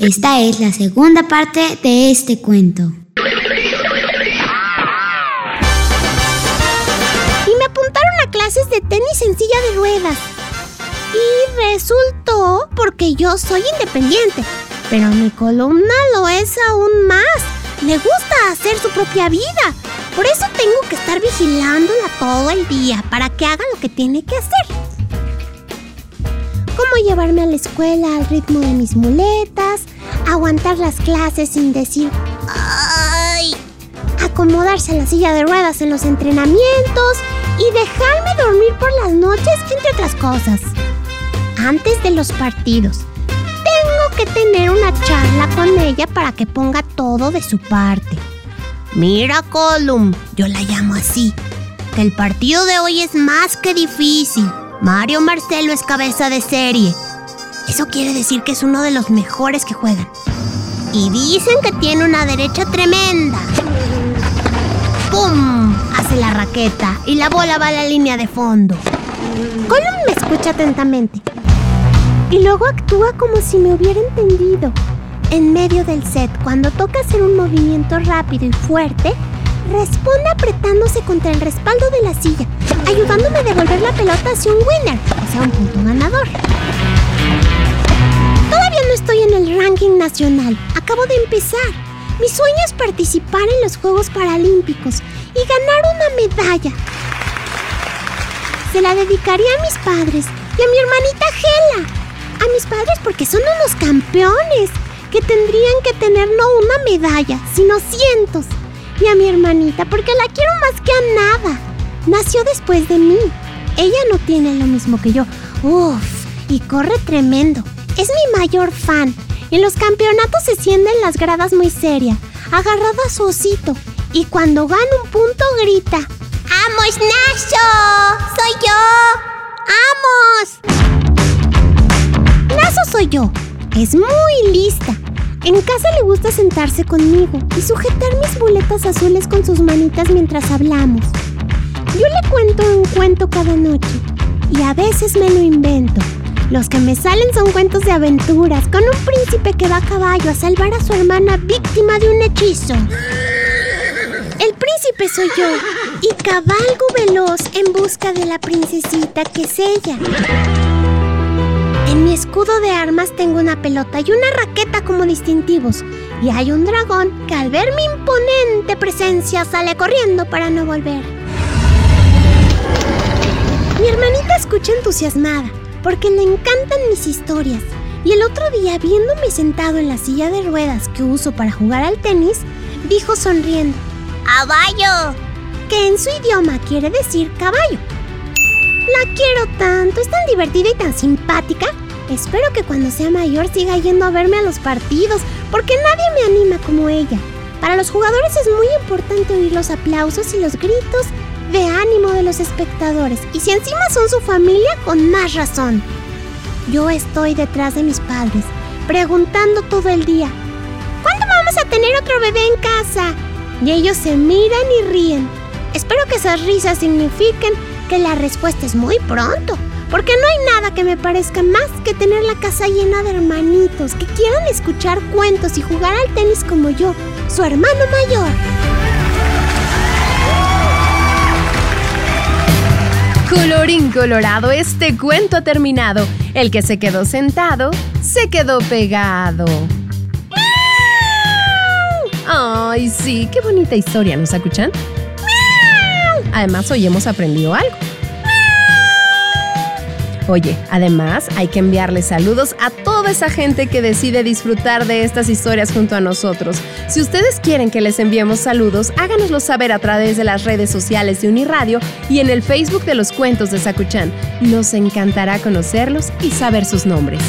Esta es la segunda parte de este cuento. Y me apuntaron a clases de tenis en silla de ruedas. Y resultó porque yo soy independiente, pero mi columna lo es aún más. Le gusta hacer su propia vida por eso tengo que estar vigilándola todo el día para que haga lo que tiene que hacer. Llevarme a la escuela al ritmo de mis muletas, aguantar las clases sin decir ¡ay! Acomodarse en la silla de ruedas en los entrenamientos y dejarme dormir por las noches, entre otras cosas. Antes de los partidos, tengo que tener una charla con ella para que ponga todo de su parte. Mira, Colum, yo la llamo así. El partido de hoy es más que difícil. Mario Marcelo es cabeza de serie. Eso quiere decir que es uno de los mejores que juegan. Y dicen que tiene una derecha tremenda. ¡Pum! Hace la raqueta y la bola va a la línea de fondo. Colum me escucha atentamente. Y luego actúa como si me hubiera entendido. En medio del set, cuando toca hacer un movimiento rápido y fuerte, responde apretándose contra el respaldo de la silla, ayudándome a devolver la pelota hacia un winner, o sea, un punto ganador. Todavía no estoy en el ranking nacional, acabo de empezar. Mi sueño es participar en los Juegos Paralímpicos y ganar una medalla. Se la dedicaría a mis padres y a mi hermanita Gela. A mis padres porque son unos campeones que tendrían que tener no una medalla, sino cientos. Y a mi hermanita, porque la quiero más que a nada. Nació después de mí. Ella no tiene lo mismo que yo. Uf, y corre tremendo. Es mi mayor fan. En los campeonatos se siente en las gradas muy seria, agarrada a su osito. Y cuando gana un punto grita: ¡Amos, Naso! ¡Soy yo! ¡Amos! Naso soy yo. Es muy lista. En casa le gusta sentarse conmigo y sujetar mis boletas azules con sus manitas mientras hablamos. Yo le cuento un cuento cada noche y a veces me lo invento. Los que me salen son cuentos de aventuras con un príncipe que va a caballo a salvar a su hermana víctima de un hechizo. El príncipe soy yo y cabalgo veloz en busca de la princesita que es ella. En mi escudo de armas tengo una pelota y una raqueta como distintivos. Y hay un dragón que al ver mi imponente presencia sale corriendo para no volver. Mi hermanita escucha entusiasmada porque le encantan mis historias. Y el otro día, viéndome sentado en la silla de ruedas que uso para jugar al tenis, dijo sonriendo, ¡Caballo! Que en su idioma quiere decir caballo. La quiero tanto, es tan divertida y tan simpática. Espero que cuando sea mayor siga yendo a verme a los partidos, porque nadie me anima como ella. Para los jugadores es muy importante oír los aplausos y los gritos de ánimo de los espectadores, y si encima son su familia, con más razón. Yo estoy detrás de mis padres, preguntando todo el día, ¿cuándo vamos a tener otro bebé en casa? Y ellos se miran y ríen. Espero que esas risas signifiquen que la respuesta es muy pronto, porque no hay nada que me parezca más que tener la casa llena de hermanitos que quieran escuchar cuentos y jugar al tenis como yo, su hermano mayor. Colorín colorado, este cuento ha terminado. El que se quedó sentado, se quedó pegado. Ay, sí, qué bonita historia, ¿nos escuchan? Además, hoy hemos aprendido algo. Oye, además hay que enviarle saludos a toda esa gente que decide disfrutar de estas historias junto a nosotros. Si ustedes quieren que les enviemos saludos, háganoslo saber a través de las redes sociales de Uniradio y en el Facebook de los cuentos de Sakuchan. Nos encantará conocerlos y saber sus nombres.